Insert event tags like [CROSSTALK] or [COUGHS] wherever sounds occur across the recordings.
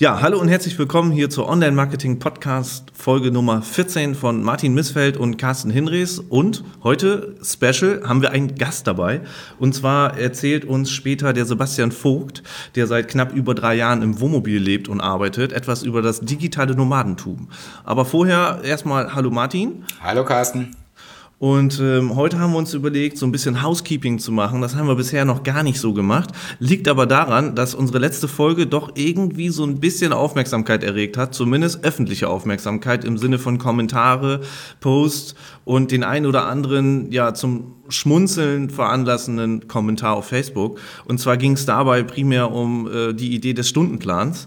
Ja, hallo und herzlich willkommen hier zur Online Marketing Podcast Folge Nummer 14 von Martin Missfeld und Carsten Hinrichs. Und heute, Special, haben wir einen Gast dabei. Und zwar erzählt uns später der Sebastian Vogt, der seit knapp über drei Jahren im Wohnmobil lebt und arbeitet, etwas über das digitale Nomadentum. Aber vorher erstmal Hallo Martin. Hallo Carsten. Und ähm, heute haben wir uns überlegt, so ein bisschen Housekeeping zu machen. Das haben wir bisher noch gar nicht so gemacht. Liegt aber daran, dass unsere letzte Folge doch irgendwie so ein bisschen Aufmerksamkeit erregt hat, zumindest öffentliche Aufmerksamkeit im Sinne von Kommentare, Posts und den ein oder anderen ja zum Schmunzeln veranlassenden Kommentar auf Facebook. Und zwar ging es dabei primär um äh, die Idee des Stundenplans.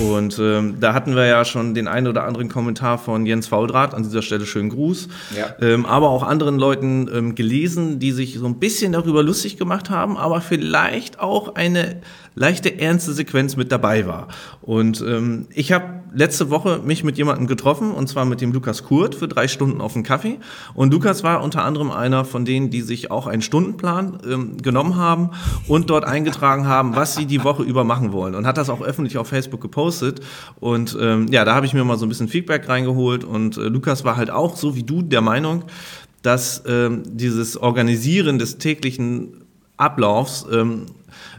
Und ähm, da hatten wir ja schon den einen oder anderen Kommentar von Jens Faudrat, an dieser Stelle schönen Gruß, ja. ähm, aber auch anderen Leuten ähm, gelesen, die sich so ein bisschen darüber lustig gemacht haben, aber vielleicht auch eine leichte ernste Sequenz mit dabei war. Und ähm, ich habe letzte Woche mich mit jemandem getroffen, und zwar mit dem Lukas Kurt für drei Stunden auf den Kaffee. Und Lukas war unter anderem einer von denen, die sich auch einen Stundenplan ähm, genommen haben und dort eingetragen haben, was sie die Woche über machen wollen. Und hat das auch öffentlich auf Facebook gepostet. Und ähm, ja, da habe ich mir mal so ein bisschen Feedback reingeholt. Und äh, Lukas war halt auch, so wie du, der Meinung, dass ähm, dieses Organisieren des täglichen Ablaufs ähm,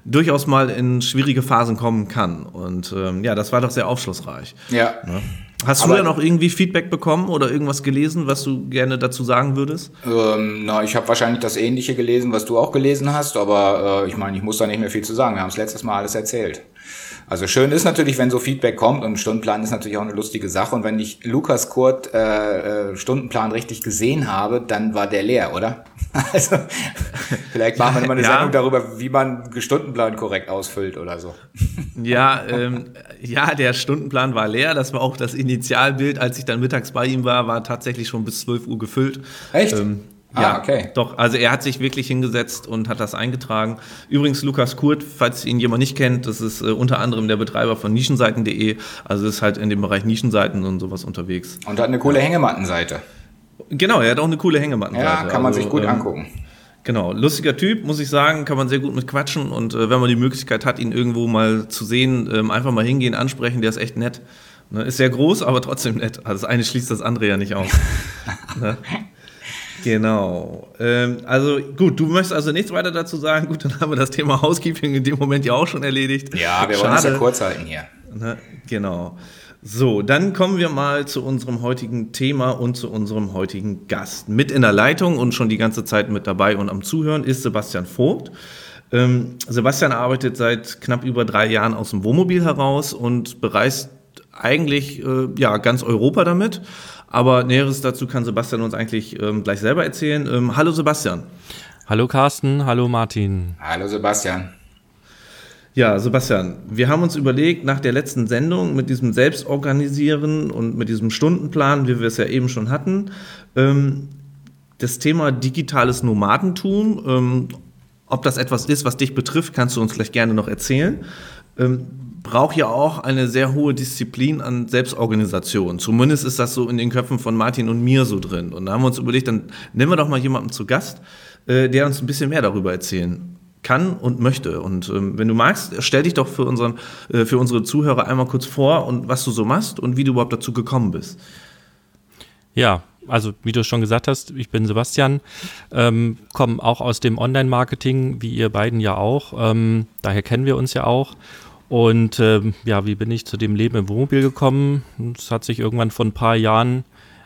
durchaus mal in schwierige Phasen kommen kann. Und ähm, ja, das war doch sehr aufschlussreich. Ja. ja. Hast du denn auch irgendwie Feedback bekommen oder irgendwas gelesen, was du gerne dazu sagen würdest? Ähm, na, ich habe wahrscheinlich das Ähnliche gelesen, was du auch gelesen hast, aber äh, ich meine, ich muss da nicht mehr viel zu sagen. Wir haben es letztes Mal alles erzählt. Also schön ist natürlich, wenn so Feedback kommt und Stundenplan ist natürlich auch eine lustige Sache. Und wenn ich Lukas Kurt äh, äh Stundenplan richtig gesehen habe, dann war der leer, oder? [LAUGHS] Also vielleicht machen wir mal eine ja. Sendung darüber, wie man Stundenplan korrekt ausfüllt oder so. Ja, ähm, ja, der Stundenplan war leer. Das war auch das Initialbild, als ich dann mittags bei ihm war, war tatsächlich schon bis 12 Uhr gefüllt. Echt? Ähm, Ah, ja, okay. Doch, also er hat sich wirklich hingesetzt und hat das eingetragen. Übrigens, Lukas Kurt, falls ihn jemand nicht kennt, das ist äh, unter anderem der Betreiber von Nischenseiten.de, also ist halt in dem Bereich Nischenseiten und sowas unterwegs. Und hat eine coole Hängemattenseite. Genau, er hat auch eine coole Hängemattenseite. Ja, kann man also, sich gut ähm, angucken. Genau, lustiger Typ, muss ich sagen, kann man sehr gut mit quatschen und äh, wenn man die Möglichkeit hat, ihn irgendwo mal zu sehen, ähm, einfach mal hingehen, ansprechen, der ist echt nett. Ne, ist sehr groß, aber trotzdem nett. Also das eine schließt das andere ja nicht aus. [LAUGHS] ne? Genau. Ähm, also gut, du möchtest also nichts weiter dazu sagen. Gut, dann haben wir das Thema Housekeeping in dem Moment ja auch schon erledigt. Ja, wir Schade. wollen es ja kurz halten hier. Ne? Genau. So, dann kommen wir mal zu unserem heutigen Thema und zu unserem heutigen Gast. Mit in der Leitung und schon die ganze Zeit mit dabei und am Zuhören ist Sebastian Vogt. Ähm, Sebastian arbeitet seit knapp über drei Jahren aus dem Wohnmobil heraus und bereist eigentlich äh, ja, ganz Europa damit. Aber Näheres dazu kann Sebastian uns eigentlich ähm, gleich selber erzählen. Ähm, hallo Sebastian. Hallo Carsten, hallo Martin. Hallo Sebastian. Ja, Sebastian, wir haben uns überlegt, nach der letzten Sendung mit diesem Selbstorganisieren und mit diesem Stundenplan, wie wir es ja eben schon hatten, ähm, das Thema digitales Nomadentum, ähm, ob das etwas ist, was dich betrifft, kannst du uns vielleicht gerne noch erzählen. Braucht ja auch eine sehr hohe Disziplin an Selbstorganisation. Zumindest ist das so in den Köpfen von Martin und mir so drin. Und da haben wir uns überlegt, dann nehmen wir doch mal jemanden zu Gast, äh, der uns ein bisschen mehr darüber erzählen kann und möchte. Und ähm, wenn du magst, stell dich doch für, unseren, äh, für unsere Zuhörer einmal kurz vor und was du so machst und wie du überhaupt dazu gekommen bist. Ja, also wie du schon gesagt hast, ich bin Sebastian, ähm, komme auch aus dem Online-Marketing, wie ihr beiden ja auch. Ähm, daher kennen wir uns ja auch. Und ähm, ja, wie bin ich zu dem Leben im Wohnmobil gekommen? Es hat sich irgendwann vor ein paar Jahren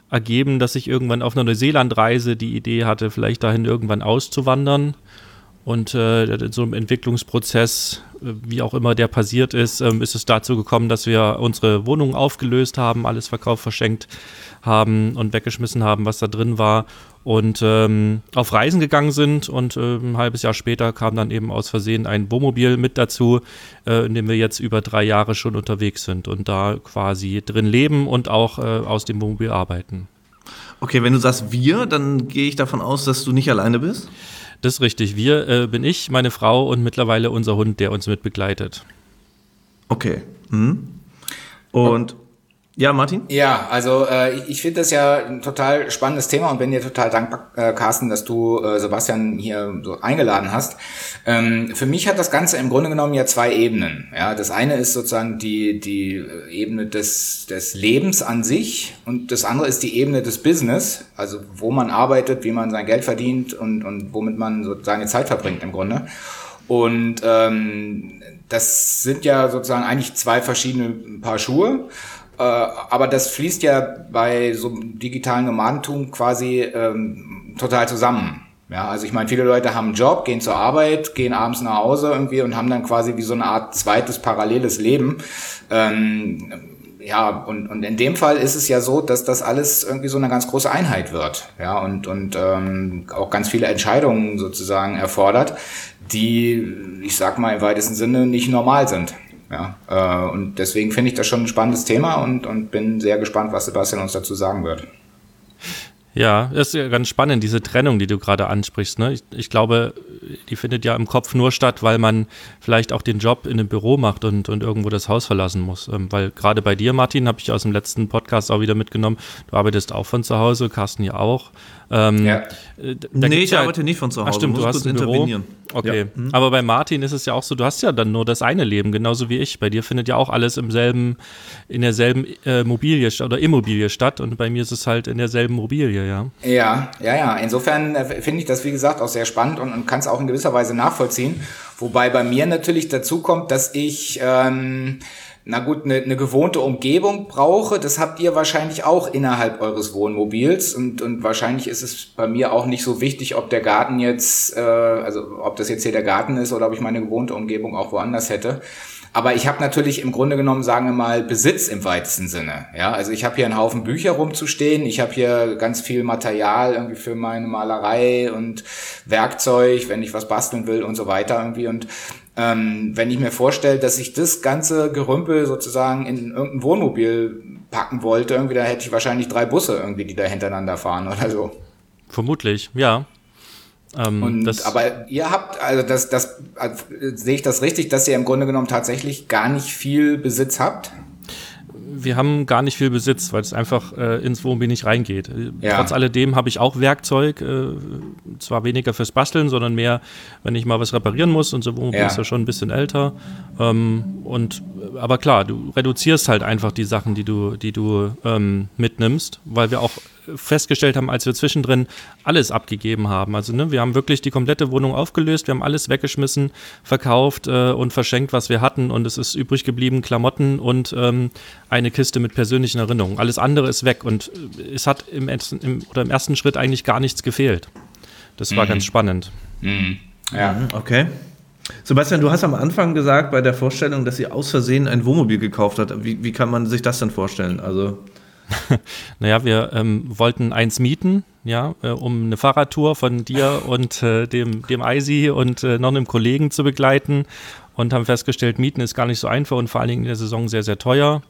ergeben, dass ich irgendwann auf einer Neuseeland-Reise die Idee hatte, vielleicht dahin irgendwann auszuwandern. Und äh, in so einem Entwicklungsprozess, äh, wie auch immer der passiert ist, äh, ist es dazu gekommen, dass wir unsere Wohnung aufgelöst haben, alles verkauft, verschenkt haben und weggeschmissen haben, was da drin war und ähm, auf Reisen gegangen sind und äh, ein halbes Jahr später kam dann eben aus Versehen ein Wohnmobil mit dazu, äh, in dem wir jetzt über drei Jahre schon unterwegs sind und da quasi drin leben und auch äh, aus dem Wohnmobil arbeiten. Okay, wenn du sagst wir, dann gehe ich davon aus, dass du nicht alleine bist? Das ist richtig. Wir äh, bin ich, meine Frau und mittlerweile unser Hund, der uns mit begleitet. Okay. Mhm. Und Ja, Martin? Ja, also äh, ich, ich finde das ja ein total spannendes Thema und bin dir total dankbar, äh, Carsten, dass du äh, Sebastian hier so eingeladen hast. Ähm, für mich hat das Ganze im Grunde genommen ja zwei Ebenen. Ja, das eine ist sozusagen die die Ebene des des Lebens an sich und das andere ist die Ebene des Business, also wo man arbeitet, wie man sein Geld verdient und und womit man so seine Zeit verbringt im Grunde. Und ähm, das sind ja sozusagen eigentlich zwei verschiedene Paar Schuhe. Äh, aber das fließt ja bei so einem digitalen Nomadentum quasi ähm, total zusammen. Ja, also ich meine, viele Leute haben einen Job, gehen zur Arbeit, gehen abends nach Hause irgendwie und haben dann quasi wie so eine Art zweites paralleles Leben. Ähm, ja, und, und in dem Fall ist es ja so, dass das alles irgendwie so eine ganz große Einheit wird, ja, und, und ähm, auch ganz viele Entscheidungen sozusagen erfordert, die, ich sag mal, im weitesten Sinne nicht normal sind. Ja, äh, und deswegen finde ich das schon ein spannendes Thema und, und bin sehr gespannt, was Sebastian uns dazu sagen wird. Ja, das ist ja ganz spannend, diese Trennung, die du gerade ansprichst. Ne? Ich, ich, glaube, die findet ja im Kopf nur statt, weil man vielleicht auch den Job in einem Büro macht und, und irgendwo das Haus verlassen muss. Ähm, weil gerade bei dir, Martin, habe ich aus dem letzten Podcast auch wieder mitgenommen, du arbeitest auch von zu Hause, Carsten ja auch. Ähm, ja. Äh, nee, ich ja, arbeite nicht von zu Hause. Ach stimmt, du hast ein Büro. Okay, ja. mhm. aber bei Martin ist es ja auch so, du hast ja dann nur das eine Leben, genauso wie ich. Bei dir findet ja auch alles im selben, in derselben äh, Mobilie oder Immobilie statt und bei mir ist es halt in derselben Mobilie, ja. Ja, ja, ja. Insofern äh, finde ich das, wie gesagt, auch sehr spannend und, und kann es auch in gewisser Weise nachvollziehen. Wobei bei mir natürlich dazu kommt, dass ich ähm, na gut, eine, eine gewohnte Umgebung brauche, das habt ihr wahrscheinlich auch innerhalb eures Wohnmobils und, und wahrscheinlich ist es bei mir auch nicht so wichtig, ob der Garten jetzt, äh, also ob das jetzt hier der Garten ist oder ob ich meine gewohnte Umgebung auch woanders hätte. Aber ich habe natürlich im Grunde genommen, sagen wir mal, Besitz im weitesten Sinne. Ja, also ich habe hier einen Haufen Bücher rumzustehen, ich habe hier ganz viel Material irgendwie für meine Malerei und Werkzeug, wenn ich was basteln will und so weiter irgendwie. Und ähm, wenn ich mir vorstelle, dass ich das ganze Gerümpel sozusagen in irgendein Wohnmobil packen wollte, irgendwie, da hätte ich wahrscheinlich drei Busse irgendwie, die da hintereinander fahren [LAUGHS] oder so. Vermutlich, ja. Ähm, und, aber ihr habt, also das, das, also, sehe ich das richtig, dass ihr im Grunde genommen tatsächlich gar nicht viel Besitz habt? Wir haben gar nicht viel Besitz, weil es einfach äh, ins Wohnmobil nicht reingeht. Ja. Trotz alledem habe ich auch Werkzeug, äh, zwar weniger fürs Basteln, sondern mehr, wenn ich mal was reparieren muss. Unser Wohnmobil ja. ist ja schon ein bisschen älter. Ähm, und, aber klar, du reduzierst halt einfach die Sachen, die du, die du ähm, mitnimmst, weil wir auch festgestellt haben, als wir zwischendrin alles abgegeben haben. Also ne, wir haben wirklich die komplette Wohnung aufgelöst, wir haben alles weggeschmissen, verkauft äh, und verschenkt, was wir hatten und es ist übrig geblieben Klamotten und ähm, eine Kiste mit persönlichen Erinnerungen. Alles andere ist weg und äh, es hat im, im, oder im ersten Schritt eigentlich gar nichts gefehlt. Das war mhm. ganz spannend. Mhm. Ja, mhm, okay. Sebastian, du hast am Anfang gesagt bei der Vorstellung, dass ihr aus Versehen ein Wohnmobil gekauft habt. Wie, wie kann man sich das denn vorstellen? Also [LAUGHS] naja, wir ähm, wollten eins mieten, ja, äh, um eine Fahrradtour von dir und äh, dem, dem Eisi und äh, noch einem Kollegen zu begleiten und haben festgestellt, Mieten ist gar nicht so einfach und vor allen Dingen in der Saison sehr, sehr teuer.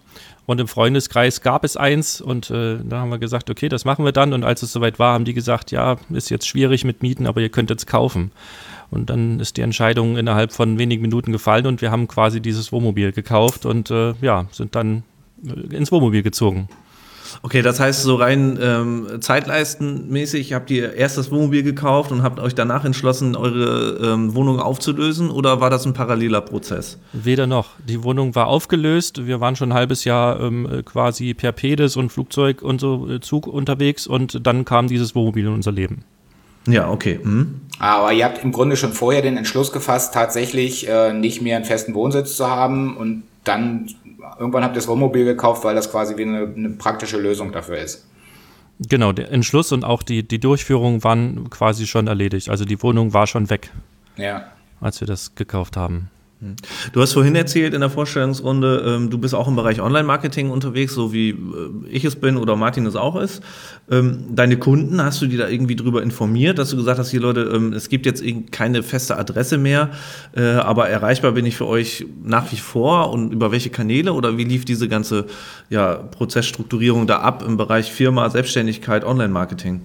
Und im Freundeskreis gab es eins und äh, da haben wir gesagt, okay, das machen wir dann. Und als es soweit war, haben die gesagt, ja, ist jetzt schwierig mit Mieten, aber ihr könnt jetzt kaufen. Und dann ist die Entscheidung innerhalb von wenigen Minuten gefallen und wir haben quasi dieses Wohnmobil gekauft und äh, ja, sind dann äh, ins Wohnmobil gezogen. Okay, das heißt, so rein ähm, zeitleistenmäßig habt ihr erst das Wohnmobil gekauft und habt euch danach entschlossen, eure ähm, Wohnung aufzulösen oder war das ein paralleler Prozess? Weder noch. Die Wohnung war aufgelöst. Wir waren schon ein halbes Jahr ähm, quasi per Pedes und Flugzeug und so äh, Zug unterwegs und dann kam dieses Wohnmobil in unser Leben. Ja, okay. Mhm. Aber ihr habt im Grunde schon vorher den Entschluss gefasst, tatsächlich äh, nicht mehr einen festen Wohnsitz zu haben und dann irgendwann habt ihr das Wohnmobil gekauft, weil das quasi wie eine, eine praktische Lösung dafür ist. Genau, der Entschluss und auch die, die Durchführung waren quasi schon erledigt. Also die Wohnung war schon weg, ja. als wir das gekauft haben. Hm. Du hast vorhin erzählt in der Vorstellungsrunde, ähm, du bist auch im Bereich Online-Marketing unterwegs, so wie äh, ich es bin oder Martin es auch ist. Ähm, deine Kunden, hast du die da irgendwie drüber informiert, dass du gesagt hast, hier Leute, ähm, es gibt jetzt keine feste Adresse mehr, äh, aber erreichbar bin ich für euch nach wie vor und über welche Kanäle oder wie lief diese ganze ja, Prozessstrukturierung da ab im Bereich Firma, Selbstständigkeit, Online-Marketing?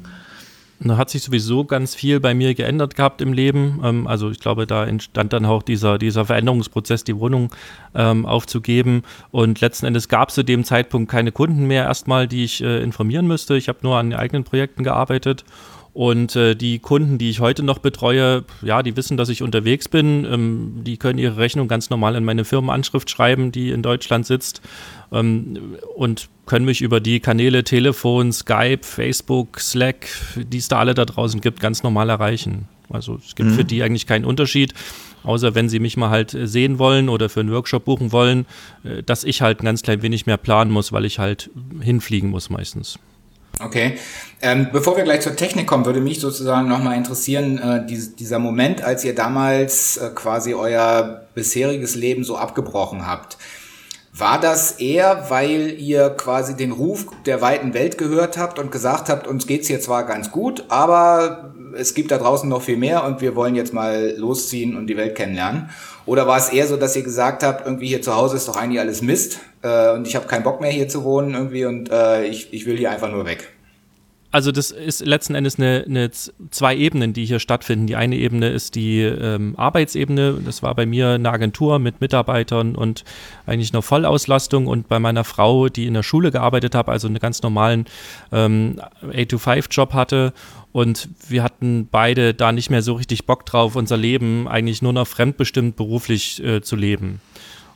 Da hat sich sowieso ganz viel bei mir geändert gehabt im Leben. Ähm, also ich glaube, da entstand dann auch dieser, dieser Veränderungsprozess, die Wohnung ähm, aufzugeben. Und letzten Endes gab es zu dem Zeitpunkt keine Kunden mehr erstmal, die ich äh, informieren müsste. Ich habe nur an eigenen Projekten gearbeitet. Und äh, die Kunden, die ich heute noch betreue, ja, die wissen, dass ich unterwegs bin. Ähm, die können ihre Rechnung ganz normal in meine Firmenanschrift schreiben, die in Deutschland sitzt. Ähm, und können mich über die Kanäle Telefon, Skype, Facebook, Slack, die es da alle da draußen gibt, ganz normal erreichen. Also es gibt mhm. für die eigentlich keinen Unterschied, außer wenn sie mich mal halt sehen wollen oder für einen Workshop buchen wollen, äh, dass ich halt ein ganz klein wenig mehr planen muss, weil ich halt hinfliegen muss meistens. Okay. Ähm, bevor wir gleich zur Technik kommen, würde mich sozusagen nochmal interessieren, äh, dies, dieser Moment, als ihr damals äh, quasi euer bisheriges Leben so abgebrochen habt. War das eher, weil ihr quasi den Ruf der weiten Welt gehört habt und gesagt habt, uns geht's hier zwar ganz gut, aber es gibt da draußen noch viel mehr und wir wollen jetzt mal losziehen und die Welt kennenlernen? Oder war es eher so, dass ihr gesagt habt, irgendwie hier zu Hause ist doch eigentlich alles Mist äh, und ich habe keinen Bock mehr hier zu wohnen irgendwie und äh, ich, ich will hier einfach nur weg? Also das ist letzten Endes eine, eine, zwei Ebenen, die hier stattfinden. Die eine Ebene ist die ähm, Arbeitsebene. Das war bei mir eine Agentur mit Mitarbeitern und eigentlich eine Vollauslastung. Und bei meiner Frau, die in der Schule gearbeitet hat, also einen ganz normalen ähm, 8-to-5-Job hatte. Und wir hatten beide da nicht mehr so richtig Bock drauf, unser Leben eigentlich nur noch fremdbestimmt beruflich äh, zu leben.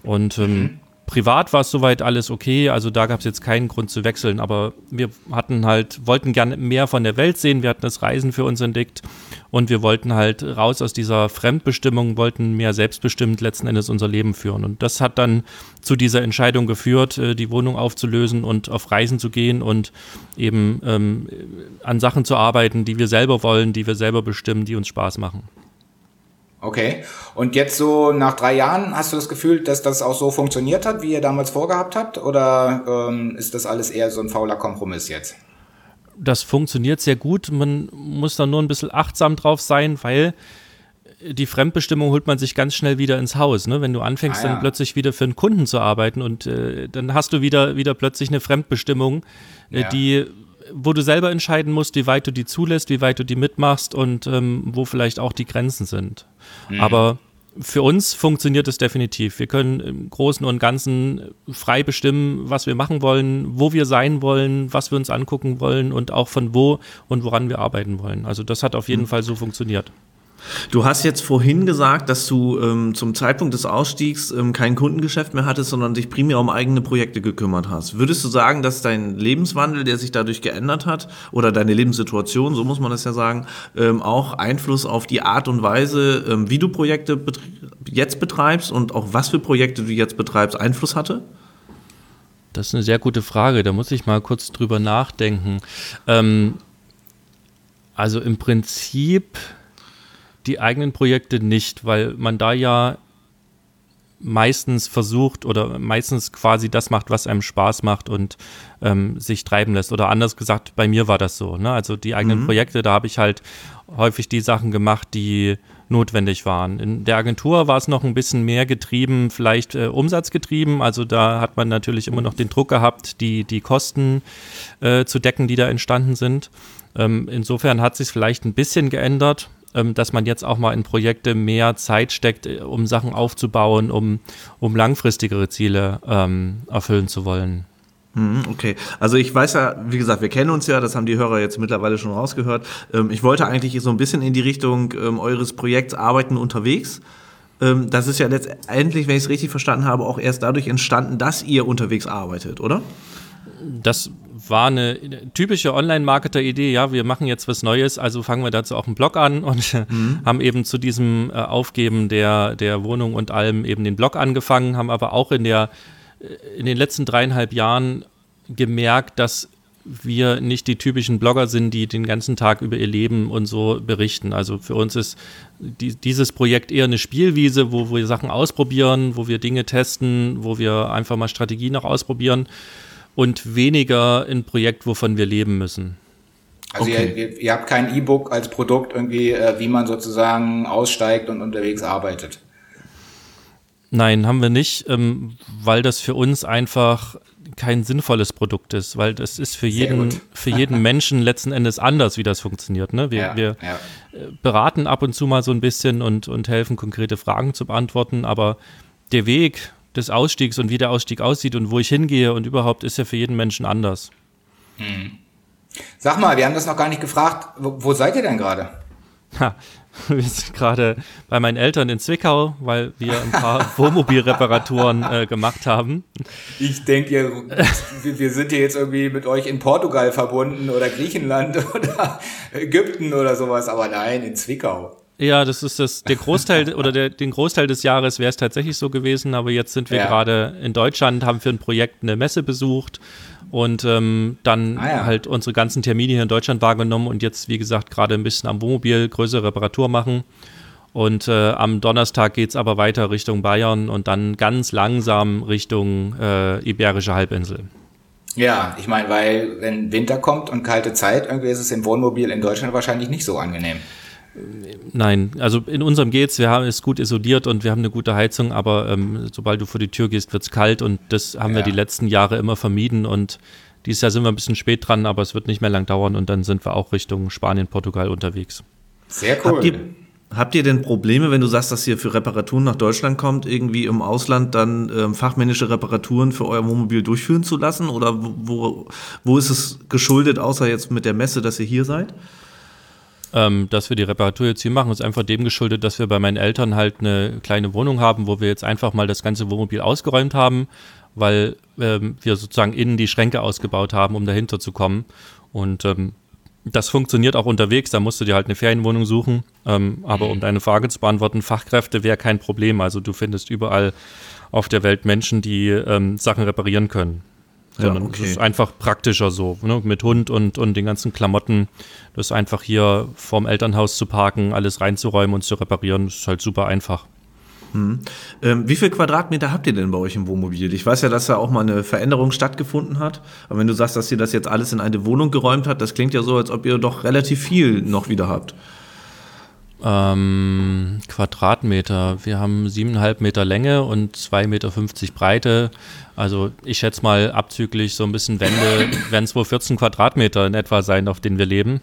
Und ähm, mhm privat war es soweit alles okay, also da gab es jetzt keinen Grund zu wechseln, aber wir hatten halt, wollten gerne mehr von der Welt sehen, wir hatten das Reisen für uns entdeckt und wir wollten halt raus aus dieser Fremdbestimmung, wollten mehr selbstbestimmt letzten Endes unser Leben führen. Und das hat dann zu dieser Entscheidung geführt, äh, die Wohnung aufzulösen und auf Reisen zu gehen und eben ähm, an Sachen zu arbeiten, die wir selber wollen, die wir selber bestimmen, die uns Spaß machen. Okay. Und jetzt so nach drei Jahren hast du das Gefühl, dass das auch so funktioniert hat, wie ihr damals vorgehabt habt? Oder ähm, ist das alles eher so ein fauler Kompromiss jetzt? Das funktioniert sehr gut. Man muss da nur ein bisschen achtsam drauf sein, weil die Fremdbestimmung holt man sich ganz schnell wieder ins Haus. Ne? Wenn du anfängst, ah, ja. dann plötzlich wieder für einen Kunden zu arbeiten und äh, dann hast du wieder, wieder plötzlich eine Fremdbestimmung, äh, ja. die wo du selber entscheiden musst, wie weit du die zulässt, wie weit du die mitmachst und ähm, wo vielleicht auch die Grenzen sind. Mhm. Aber für uns funktioniert es definitiv. Wir können im Großen und Ganzen frei bestimmen, was wir machen wollen, wo wir sein wollen, was wir uns angucken wollen und auch von wo und woran wir arbeiten wollen. Also das hat auf jeden mhm. Fall so funktioniert. Du hast jetzt vorhin gesagt, dass du ähm, zum Zeitpunkt des Ausstiegs ähm, kein Kundengeschäft mehr hattest, sondern dich primär um eigene Projekte gekümmert hast. Würdest du sagen, dass dein Lebenswandel, der sich dadurch geändert hat, oder deine Lebenssituation, so muss man das ja sagen, ähm, auch Einfluss auf die Art und Weise, ähm, wie du Projekte bet jetzt betreibst und auch was für Projekte du jetzt betreibst, Einfluss hatte? Das ist eine sehr gute Frage. Da muss ich mal kurz drüber nachdenken. Ähm, also im Prinzip die eigenen Projekte nicht, weil man da ja meistens versucht oder meistens quasi das macht, was einem Spaß macht und ähm, sich treiben lässt. Oder anders gesagt, bei mir war das so. Ne? Also die eigenen mhm. Projekte, da habe ich halt häufig die Sachen gemacht, die notwendig waren. In der Agentur war es noch ein bisschen mehr getrieben, vielleicht äh, umsatzgetrieben. Also da hat man natürlich immer noch den Druck gehabt, die, die Kosten äh, zu decken, die da entstanden sind. Ähm, insofern hat sich vielleicht ein bisschen geändert. Ähm, dass man jetzt auch mal in Projekte mehr Zeit steckt, äh, um Sachen aufzubauen, um, um langfristigere Ziele ähm, erfüllen zu wollen. Mhm, okay, also ich weiß ja, wie gesagt, wir kennen uns ja, das haben die Hörer jetzt mittlerweile schon rausgehört. Ähm, ich wollte eigentlich so ein bisschen in die Richtung eures Projekts Arbeiten unterwegs. das ist ja letztendlich, wenn ich es richtig verstanden habe, auch erst dadurch entstanden, dass ihr unterwegs arbeitet, oder? Das war eine typische Online-Marketer-Idee, ja, wir machen jetzt was Neues, also fangen wir dazu auch einen Blog an und mhm. [LAUGHS] haben eben zu diesem äh, Aufgeben der, der Wohnung und allem eben den Blog angefangen, haben aber auch in der äh, in den letzten dreieinhalb Jahren gemerkt, dass wir nicht die typischen Blogger sind, die den ganzen Tag über ihr Leben und so berichten. Also für uns ist die, dieses Projekt eher eine Spielwiese, wo wir Sachen ausprobieren, wo wir Dinge testen, wo wir einfach mal Strategien noch ausprobieren und weniger ein Projekt, wovon wir leben müssen. Also okay. ihr, ihr, habt kein E-Book als Produkt irgendwie, äh, wie man sozusagen aussteigt und unterwegs arbeitet. Nein, haben wir nicht, ähm, weil das für uns einfach kein sinnvolles Produkt ist, weil das ist für jeden, für jeden [LAUGHS] Menschen letzten Endes anders, wie das funktioniert. Ne? Wir, ja, wir ja. Äh, beraten ab und zu mal so ein bisschen und, und helfen, konkrete Fragen zu beantworten, aber der Weg des Ausstiegs und wie der Ausstieg aussieht und wo ich hingehe und überhaupt ist ja für jeden Menschen anders. Hm. Sag mal, wir haben das noch gar nicht gefragt. Wo, wo seid ihr denn gerade? [LAUGHS] Wir sind gerade bei meinen Eltern in Zwickau, weil wir ein paar [LAUGHS] Wohnmobilreparaturen äh, gemacht haben. Ich denke, wir sind hier jetzt irgendwie mit euch in Portugal verbunden oder Griechenland [LAUGHS] oder Ägypten oder sowas, aber nein, in Zwickau. Ja, das ist das, der Großteil [LAUGHS] oder der, den Großteil des Jahres wäre es tatsächlich so gewesen, aber jetzt sind wir ja. gerade in Deutschland, haben für ein Projekt eine Messe besucht und ähm, dann ah, ja. halt unsere ganzen Termine hier in Deutschland wahrgenommen und jetzt, wie gesagt, gerade ein bisschen am Wohnmobil größere Reparatur machen. Und äh, am Donnerstag geht es aber weiter Richtung Bayern und dann ganz langsam Richtung äh, Iberische Halbinsel. Ja, ich meine, weil wenn Winter kommt und kalte Zeit, irgendwie ist es im Wohnmobil in Deutschland wahrscheinlich nicht so angenehm. Nein, also in unserem geht's. Wir haben es gut isoliert und wir haben eine gute Heizung, aber ähm, sobald du vor die Tür gehst, wird es kalt und das haben ja. wir die letzten Jahre immer vermieden und dieses Jahr sind wir ein bisschen spät dran, aber es wird nicht mehr lang dauern und dann sind wir auch Richtung Spanien, Portugal unterwegs. Sehr cool. Habt ihr, habt ihr denn Probleme, wenn du sagst, dass ihr für Reparaturen nach Deutschland kommt, irgendwie im Ausland dann ähm, fachmännische Reparaturen für euer Wohnmobil durchführen zu lassen? Oder wo, wo ist es geschuldet, außer jetzt mit der Messe, dass ihr hier seid? Ähm, dass wir die Reparatur jetzt hier machen, ist einfach dem geschuldet, dass wir bei meinen Eltern halt eine kleine Wohnung haben, wo wir jetzt einfach mal das ganze Wohnmobil ausgeräumt haben, weil ähm, wir sozusagen innen die Schränke ausgebaut haben, um dahinter zu kommen. Und ähm, das funktioniert auch unterwegs, da musst du dir halt eine Ferienwohnung suchen. Ähm, aber um deine Frage zu beantworten, Fachkräfte wäre kein Problem. Also du findest überall auf der Welt Menschen, die ähm, Sachen reparieren können sondern ja, okay. es ist einfach praktischer so, ne? mit Hund und, und den ganzen Klamotten, das einfach hier vorm Elternhaus zu parken, alles reinzuräumen und zu reparieren, ist halt super einfach. Hm. Ähm, wie viel Quadratmeter habt ihr denn bei euch im Wohnmobil? Ich weiß ja, dass da auch mal eine Veränderung stattgefunden hat. Aber wenn du sagst, dass ihr das jetzt alles in eine Wohnung geräumt habt, das klingt ja so, als ob ihr doch relativ viel noch wieder habt. Ähm, Quadratmeter. Wir haben siebeneinhalb Meter Länge und zwei Meter fünfzig Breite. Also ich schätze mal abzüglich so ein bisschen Wände [COUGHS] werden es wohl 14 Quadratmeter in etwa sein, auf denen wir leben.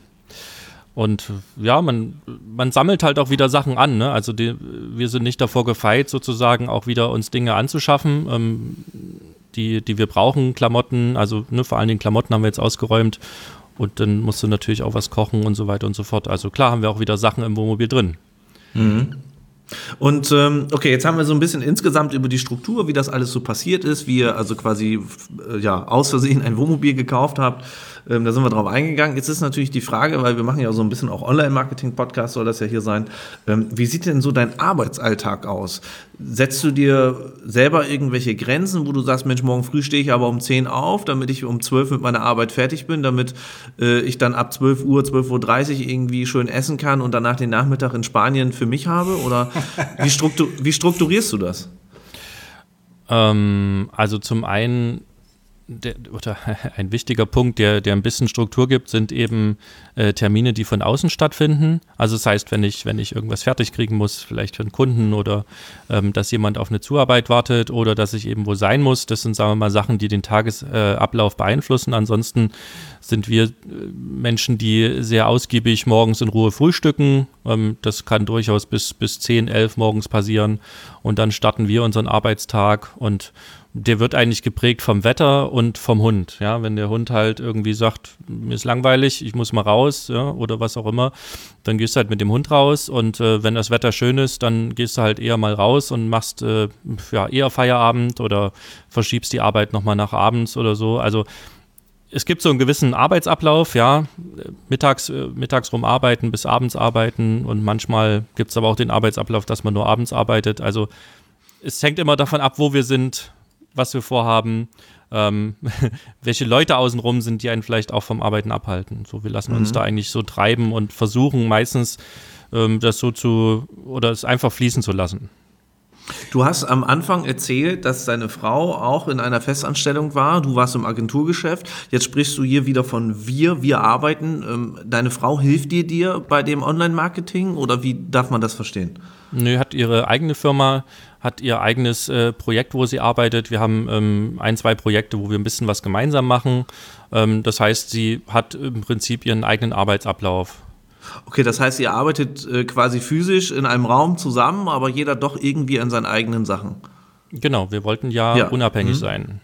Und ja, man, man sammelt halt auch wieder Sachen an. Ne? Also die, wir sind nicht davor gefeit, sozusagen auch wieder uns Dinge anzuschaffen, ähm, die, die wir brauchen, Klamotten, also ne, vor allen Dingen Klamotten haben wir jetzt ausgeräumt und dann musst du natürlich auch was kochen und so weiter und so fort. Also klar haben wir auch wieder Sachen im Wohnmobil drin. Mhm. Und ähm, okay, jetzt haben wir so ein bisschen insgesamt über die Struktur, wie das alles so passiert ist, wie ihr also quasi äh, ja aus Versehen ein Wohnmobil gekauft habt. Ähm, da sind wir drauf eingegangen. Jetzt ist natürlich die Frage, weil wir machen ja so ein bisschen auch Online-Marketing-Podcast, soll das ja hier sein. Ähm, wie sieht denn so dein Arbeitsalltag aus? Setzt du dir selber irgendwelche Grenzen, wo du sagst, Mensch, morgen früh stehe ich aber um 10 auf, damit ich um 12 mit meiner Arbeit fertig bin, damit äh, ich dann ab 12 Uhr, 12.30 Uhr irgendwie schön essen kann und danach den Nachmittag in Spanien für mich habe? Oder wie, [LAUGHS] struktur wie strukturierst du das? Ähm, also zum einen der, oder [LAUGHS] ein wichtiger Punkt, der, der ein bisschen Struktur gibt, sind eben äh, Termine, die von außen stattfinden. Also das heißt, wenn ich, wenn ich irgendwas fertig kriegen muss, vielleicht für einen Kunden oder ähm, dass jemand auf eine Zuarbeit wartet oder dass ich eben wo sein muss, das sind, sagen wir mal, Sachen, die den Tagesablauf äh, beeinflussen. Ansonsten sind wir äh, Menschen, die sehr ausgiebig morgens in Ruhe frühstücken. Ähm, das kann durchaus bis, bis 10, 11 morgens passieren. Und dann starten wir unseren Arbeitstag und der wird eigentlich geprägt vom Wetter und vom Hund. Ja, wenn der Hund halt irgendwie sagt, mir ist langweilig, ich muss mal raus, ja, oder was auch immer, dann gehst du halt mit dem Hund raus und äh, wenn das Wetter schön ist, dann gehst du halt eher mal raus und machst äh, ja eher Feierabend oder verschiebst die Arbeit nochmal nach abends oder so. Also es gibt so einen gewissen Arbeitsablauf, ja, mittags, äh, mittags rum arbeiten bis abends arbeiten und manchmal gibt es aber auch den Arbeitsablauf, dass man nur abends arbeitet. Also es hängt immer davon ab, wo wir sind, was wir vorhaben, ähm, [LAUGHS] welche Leute außenrum sind, die einen vielleicht auch vom Arbeiten abhalten. So, wir lassen mhm. uns da eigentlich so treiben und versuchen meistens ähm, das so zu oder es einfach fließen zu lassen. Du hast am Anfang erzählt, dass deine Frau auch in einer Festanstellung war. Du warst im Agenturgeschäft. Jetzt sprichst du hier wieder von wir, wir arbeiten. Ähm, deine Frau hilft dir dir bei dem Online-Marketing oder wie darf man das verstehen? Nö, hat ihre eigene Firma, hat ihr eigenes äh, Projekt, wo sie arbeitet. Wir haben ähm, ein, zwei Projekte, wo wir ein bisschen was gemeinsam machen. Ähm, das heißt, sie hat im Prinzip ihren eigenen Arbeitsablauf. Okay, das heißt, ihr arbeitet äh, quasi physisch in einem Raum zusammen, aber jeder doch irgendwie an seinen eigenen Sachen. Genau, wir wollten ja, ja. unabhängig mhm. sein.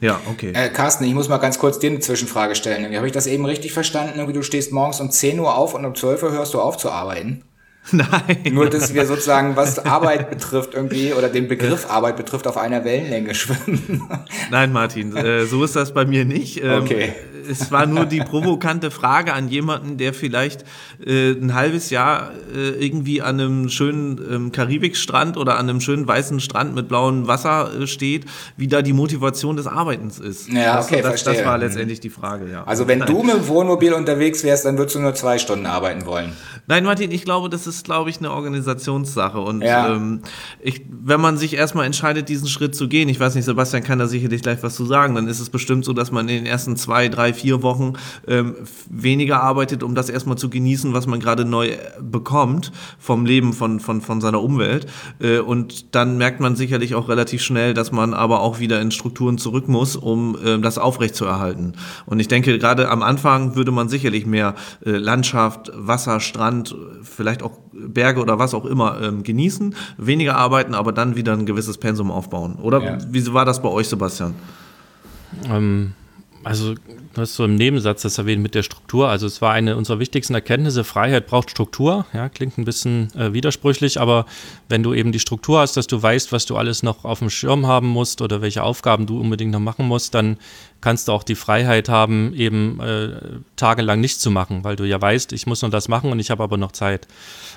Ja, okay. Äh, Carsten, ich muss mal ganz kurz dir eine Zwischenfrage stellen. Habe ich das eben richtig verstanden? Du stehst morgens um 10 Uhr auf und um 12 Uhr hörst du auf zu arbeiten? [LAUGHS] Nein. Nur, dass wir sozusagen, was Arbeit betrifft, irgendwie, oder den Begriff Arbeit betrifft, auf einer Wellenlänge schwimmen. Nein, Martin, äh, so ist das bei mir nicht. Ähm, okay es war nur die provokante Frage an jemanden, der vielleicht äh, ein halbes Jahr äh, irgendwie an einem schönen ähm, Karibikstrand oder an einem schönen weißen Strand mit blauem Wasser äh, steht, wie da die Motivation des Arbeitens ist. Ja, okay, das, das, das war letztendlich die Frage, ja. Also wenn du mit dem Wohnmobil unterwegs wärst, dann würdest du nur zwei Stunden arbeiten wollen. Nein, Martin, ich glaube, das ist, glaube ich, eine Organisationssache. Und ja. ähm, ich, wenn man sich erstmal entscheidet, diesen Schritt zu gehen, ich weiß nicht, Sebastian kann da sicherlich gleich was zu sagen, dann ist es bestimmt so, dass man in den ersten zwei, drei, vier Wochen ähm, weniger arbeitet, um das erstmal zu genießen, was man gerade neu äh, bekommt vom Leben von, von, von seiner Umwelt. Äh, und dann merkt man sicherlich auch relativ schnell, dass man aber auch wieder in Strukturen zurück muss, um äh, das aufrechtzuerhalten. Und ich denke, gerade am Anfang würde man sicherlich mehr äh, Landschaft, Wasser, Strand, vielleicht auch Berge oder was auch immer ähm, genießen, weniger arbeiten, aber dann wieder ein gewisses Pensum aufbauen. Oder ja. wie war das bei euch, Sebastian? Ähm, also, du hast so im Nebensatz das erwähnt mit der Struktur. Also, es war eine unserer wichtigsten Erkenntnisse: Freiheit braucht Struktur. Ja, klingt ein bisschen äh, widersprüchlich, aber wenn du eben die Struktur hast, dass du weißt, was du alles noch auf dem Schirm haben musst oder welche Aufgaben du unbedingt noch machen musst, dann kannst du auch die Freiheit haben, eben äh, tagelang nichts zu machen, weil du ja weißt, ich muss noch das machen und ich habe aber noch Zeit.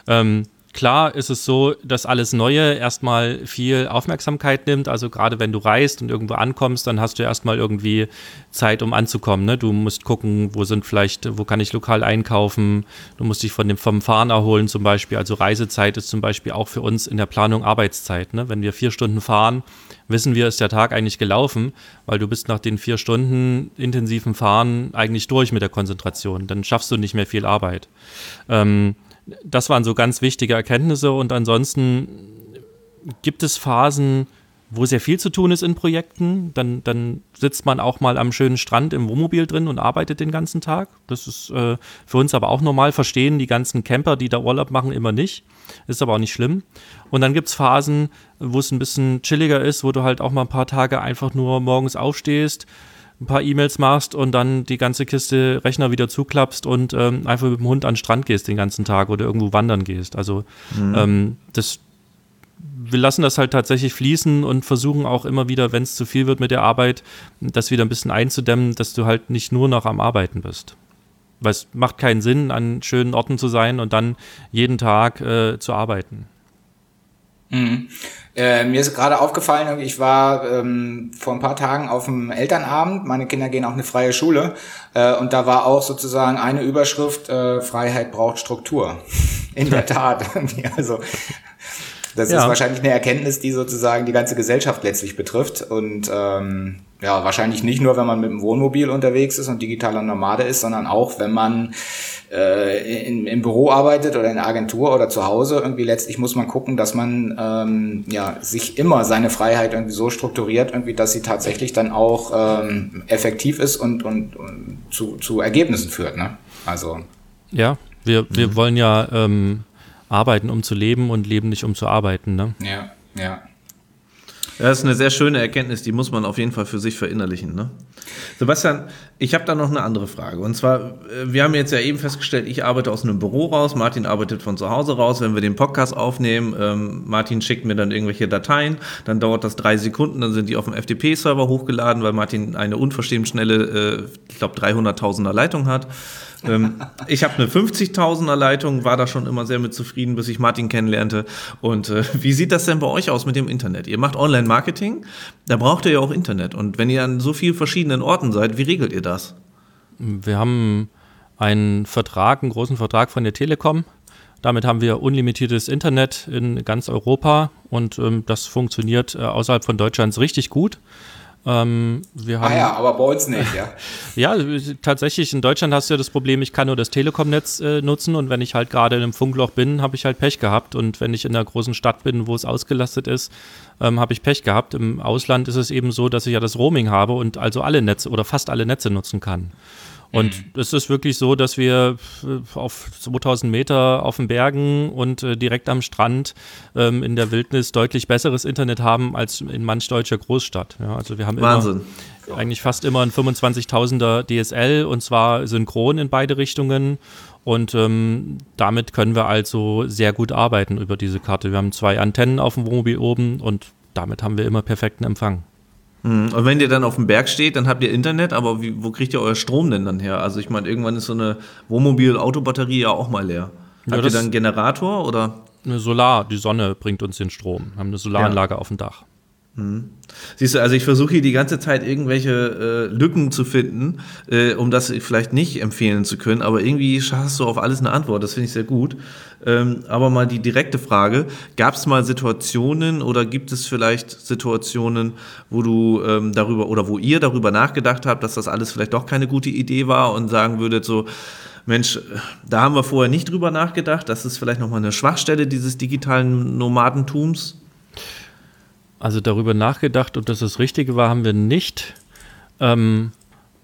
Ähm, Klar ist es so, dass alles Neue erstmal viel Aufmerksamkeit nimmt. Also gerade wenn du reist und irgendwo ankommst, dann hast du erstmal irgendwie Zeit, um anzukommen. Ne? Du musst gucken, wo sind vielleicht, wo kann ich lokal einkaufen. Du musst dich von dem, vom Fahren erholen zum Beispiel. Also Reisezeit ist zum Beispiel auch für uns in der Planung Arbeitszeit. Ne? Wenn wir vier Stunden fahren, wissen wir, ist der Tag eigentlich gelaufen, weil du bist nach den vier Stunden intensiven Fahren eigentlich durch mit der Konzentration. Dann schaffst du nicht mehr viel Arbeit. Ähm, das waren so ganz wichtige Erkenntnisse und ansonsten gibt es Phasen, wo sehr viel zu tun ist in Projekten. Dann, dann sitzt man auch mal am schönen Strand im Wohnmobil drin und arbeitet den ganzen Tag. Das ist äh, für uns aber auch normal. Verstehen die ganzen Camper, die da Urlaub machen, immer nicht. Ist aber auch nicht schlimm. Und dann gibt es Phasen, wo es ein bisschen chilliger ist, wo du halt auch mal ein paar Tage einfach nur morgens aufstehst, ein paar E-Mails machst und dann die ganze Kiste Rechner wieder zuklappst und ähm, einfach mit dem Hund an den Strand gehst den ganzen Tag oder irgendwo wandern gehst. Also mhm. ähm, das wir lassen das halt tatsächlich fließen und versuchen auch immer wieder, wenn es zu viel wird mit der Arbeit, das wieder ein bisschen einzudämmen, dass du halt nicht nur noch am Arbeiten bist. Weil es macht keinen Sinn, an schönen Orten zu sein und dann jeden Tag äh, zu arbeiten. Mhm. Äh, mir ist gerade aufgefallen, ich war ähm, vor ein paar Tagen auf dem Elternabend. Meine Kinder gehen auch eine freie Schule. Äh, und da war auch sozusagen eine Überschrift, äh, Freiheit braucht Struktur. [LAUGHS] In der Tat. [LAUGHS] also das ja. ist wahrscheinlich eine Erkenntnis, die sozusagen die ganze Gesellschaft letztlich betrifft. Und ähm, ja, wahrscheinlich nicht nur, wenn man mit dem Wohnmobil unterwegs ist und digitaler Nomade ist, sondern auch, wenn man äh, in, im Büro arbeitet oder in der Agentur oder zu Hause. Irgendwie letztlich muss man gucken, dass man ähm, ja, sich immer seine Freiheit irgendwie so strukturiert, irgendwie, dass sie tatsächlich dann auch ähm, effektiv ist und, und, und zu, zu Ergebnissen führt. Ne? Also. Ja, wir, wir mhm. wollen ja ähm, arbeiten, um zu leben und leben nicht, um zu arbeiten. Ne? Ja, ja. Das ist eine sehr schöne Erkenntnis, die muss man auf jeden Fall für sich verinnerlichen. Ne? Sebastian, ich habe da noch eine andere Frage. Und zwar, äh, wir haben jetzt ja eben festgestellt, ich arbeite aus einem Büro raus, Martin arbeitet von zu Hause raus. Wenn wir den Podcast aufnehmen, ähm, Martin schickt mir dann irgendwelche Dateien, dann dauert das drei Sekunden, dann sind die auf dem FTP-Server hochgeladen, weil Martin eine unverschämt schnelle, äh, ich glaube, 300.000er Leitung hat ähm, ich habe eine 50.000er Leitung, war da schon immer sehr mit zufrieden, bis ich Martin kennenlernte. Und äh, wie sieht das denn bei euch aus mit dem Internet? Ihr macht Online-Marketing, da braucht ihr ja auch Internet. Und wenn ihr an so vielen verschiedenen Orten seid, wie regelt ihr das? Wir haben einen Vertrag, einen großen Vertrag von der Telekom Damit haben wir unlimitiertes Internet in ganz Europa und ähm, das funktioniert äh, außerhalb von Deutschlands richtig gut. Ähm, wir haben, ah ja, aber bei uns nicht, ja. [LAUGHS] ja, tatsächlich in Deutschland hast du ja das Problem, ich kann nur das Telekom-Netz äh, nutzen und wenn ich halt gerade in einem Funkloch bin, habe ich halt Pech gehabt und wenn ich in einer großen Stadt bin, wo es ausgelastet ist, ähm, habe ich Pech gehabt. Im Ausland ist es eben so, dass ich ja das Roaming habe und also alle Netze oder fast alle Netze nutzen kann. Und mhm. es ist wirklich so, dass wir äh, auf 2000 Meter auf den Bergen und äh, direkt am Strand ähm, in der Wildnis deutlich besseres Internet haben als in manch deutscher Großstadt. Ja, also wir haben Wahnsinn. Immer, eigentlich fast immer ein 25.000er DSL und zwar synchron in beide Richtungen. Und ähm, damit können wir also sehr gut arbeiten über diese Karte. Wir haben zwei Antennen auf dem Wohnmobil oben und damit haben wir immer perfekten Empfang. Mhm. Und wenn ihr dann auf dem Berg steht, dann habt ihr Internet, aber wie, wo kriegt ihr euer Strom denn dann her? Also ich meine, irgendwann ist so eine Wohnmobil-Autobatterie ja auch mal leer. Ja, habt ihr dann einen Generator oder? Eine Solar, die Sonne bringt uns den Strom. Wir haben eine Solaranlage ja. auf dem Dach. Mhm. Siehst du, also ich versuche hier die ganze Zeit irgendwelche äh, Lücken zu finden, äh, um das vielleicht nicht empfehlen zu können, aber irgendwie hast du auf alles eine Antwort, das finde ich sehr gut. Ähm, aber mal die direkte Frage, gab es mal Situationen oder gibt es vielleicht Situationen, wo du ähm, darüber oder wo ihr darüber nachgedacht habt, dass das alles vielleicht doch keine gute Idee war und sagen würdet so, Mensch, da haben wir vorher nicht drüber nachgedacht, das ist vielleicht nochmal eine Schwachstelle dieses digitalen Nomadentums? Also darüber nachgedacht, ob das das Richtige war, haben wir nicht. Ähm,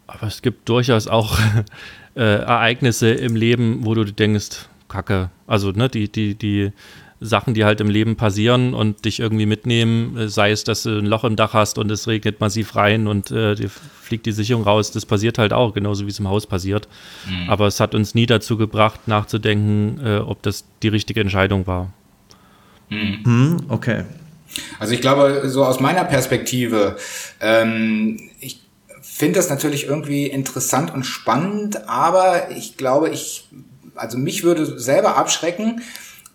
aber es gibt durchaus auch [LAUGHS] äh, Ereignisse im Leben, wo du denkst, Kacke. Also ne, die, die, die Sachen, die halt im Leben passieren und dich irgendwie mitnehmen, äh, sei es, dass du ein Loch im Dach hast und es regnet massiv rein und äh, dir fliegt die Sicherung raus, das passiert halt auch, genauso wie es im Haus passiert. Mhm. Aber es hat uns nie dazu gebracht, nachzudenken, äh, ob das die richtige Entscheidung war. Mhm. mhm okay. Also ich glaube, so aus meiner Perspektive, ähm, ich finde das natürlich irgendwie interessant und spannend, aber ich glaube, ich, also mich würde selber abschrecken,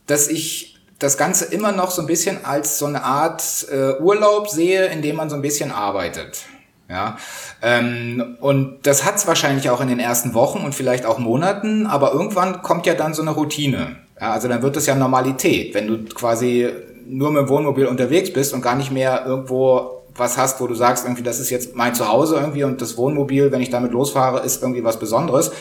dass ich das Ganze immer noch so ein bisschen als so eine Art äh, Urlaub sehe, in dem man so ein bisschen arbeitet. Ja, ähm, und das hat's wahrscheinlich auch in den ersten Wochen und vielleicht auch Monaten, aber irgendwann kommt ja dann so eine Routine. Ja, also dann wird es ja Normalität, wenn du quasi nur mit dem Wohnmobil unterwegs bist und gar nicht mehr irgendwo was hast, wo du sagst, irgendwie, das ist jetzt mein Zuhause irgendwie und das Wohnmobil, wenn ich damit losfahre, ist irgendwie was Besonderes.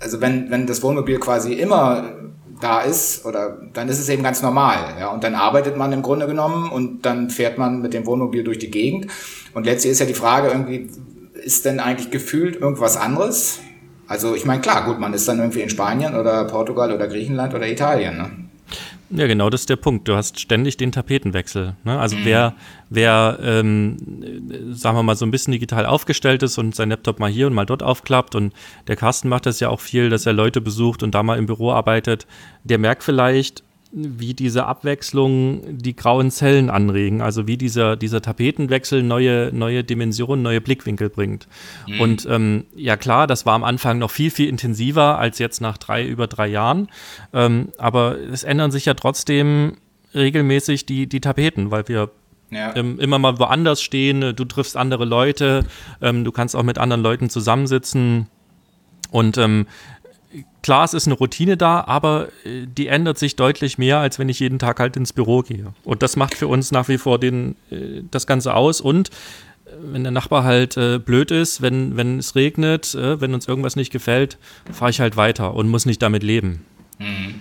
Also wenn, wenn das Wohnmobil quasi immer da ist, oder dann ist es eben ganz normal, ja. Und dann arbeitet man im Grunde genommen und dann fährt man mit dem Wohnmobil durch die Gegend. Und letztlich ist ja die Frage irgendwie, ist denn eigentlich gefühlt irgendwas anderes? Also ich meine, klar, gut, man ist dann irgendwie in Spanien oder Portugal oder Griechenland oder Italien, ne? Ja, genau, das ist der Punkt. Du hast ständig den Tapetenwechsel. Ne? Also mhm. wer, wer ähm, sagen wir mal, so ein bisschen digital aufgestellt ist und sein Laptop mal hier und mal dort aufklappt und der Carsten macht das ja auch viel, dass er Leute besucht und da mal im Büro arbeitet, der merkt vielleicht, wie diese Abwechslung die grauen Zellen anregen, also wie dieser, dieser Tapetenwechsel neue, neue Dimensionen, neue Blickwinkel bringt. Mhm. Und ähm, ja klar, das war am Anfang noch viel, viel intensiver als jetzt nach drei, über drei Jahren. Ähm, aber es ändern sich ja trotzdem regelmäßig die, die Tapeten, weil wir ja. ähm, immer mal woanders stehen, du triffst andere Leute, ähm, du kannst auch mit anderen Leuten zusammensitzen. Und ähm, klar, es ist eine Routine da, aber äh, die ändert sich deutlich mehr, als wenn ich jeden Tag halt ins Büro gehe. Und das macht für uns nach wie vor den, äh, das Ganze aus. Und äh, wenn der Nachbar halt blöd ist, wenn, wenn es regnet, wenn uns irgendwas nicht gefällt, fahre ich halt weiter und muss nicht damit leben. Mhm.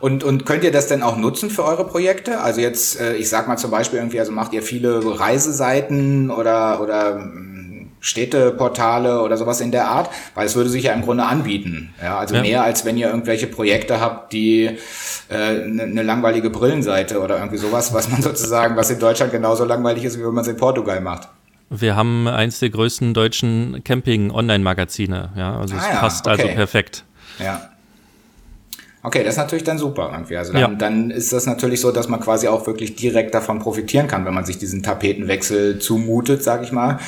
Und, und könnt ihr das denn auch nutzen für eure Projekte? Also jetzt, ich sag mal zum Beispiel irgendwie, also macht ihr viele Reiseseiten oder, oder Städteportale oder sowas in der Art, weil es würde sich ja im Grunde anbieten. Ja, also ja. mehr als wenn ihr irgendwelche Projekte habt, die äh, ne eine langweilige Brillenseite oder irgendwie sowas, was man [LAUGHS] sozusagen, was in Deutschland genauso langweilig ist, wie wenn man es in Portugal macht. Wir haben eins der größten deutschen Camping-Online-Magazine, ja, also es ah ja, passt also okay. also perfekt. Ja. Okay, das ist natürlich dann super irgendwie. Also dann, ja. dann ist das natürlich so, dass man quasi auch wirklich direkt davon profitieren kann, wenn man sich diesen Tapetenwechsel zumutet, sag ich mal.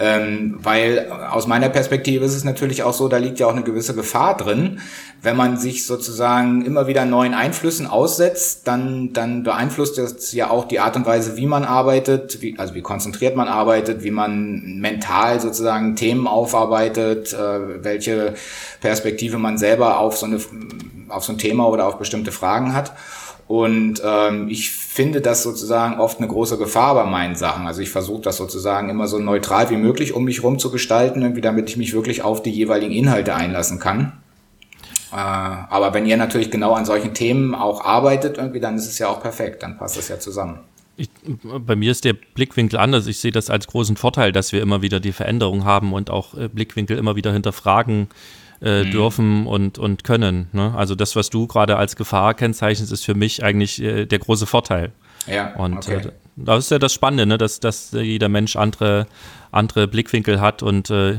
Ähm, weil aus meiner Perspektive ist es natürlich auch so, da liegt ja auch eine gewisse Gefahr drin. Wenn man sich sozusagen immer wieder neuen Einflüssen aussetzt, dann, dann beeinflusst das ja auch die Art und Weise, wie man arbeitet, wie, also wie konzentriert man arbeitet, wie man mental sozusagen Themen aufarbeitet, äh, welche Perspektive man selber auf so eine auf so ein Thema oder auf bestimmte Fragen hat. Und ähm, ich finde das sozusagen oft eine große Gefahr bei meinen Sachen. Also ich versuche das sozusagen immer so neutral wie möglich um mich rum zu gestalten, irgendwie damit ich mich wirklich auf die jeweiligen Inhalte einlassen kann. Äh, aber wenn ihr natürlich genau an solchen Themen auch arbeitet, irgendwie, dann ist es ja auch perfekt, dann passt das ja zusammen. Ich, bei mir ist der Blickwinkel anders. Ich sehe das als großen Vorteil, dass wir immer wieder die Veränderung haben und auch äh, Blickwinkel immer wieder hinterfragen äh, mhm. dürfen und, und können. Ne? Also das, was du gerade als Gefahr kennzeichnest, ist für mich eigentlich äh, der große Vorteil. Ja, und okay. äh, das ist ja das Spannende, ne? dass, dass jeder Mensch andere, andere Blickwinkel hat und äh,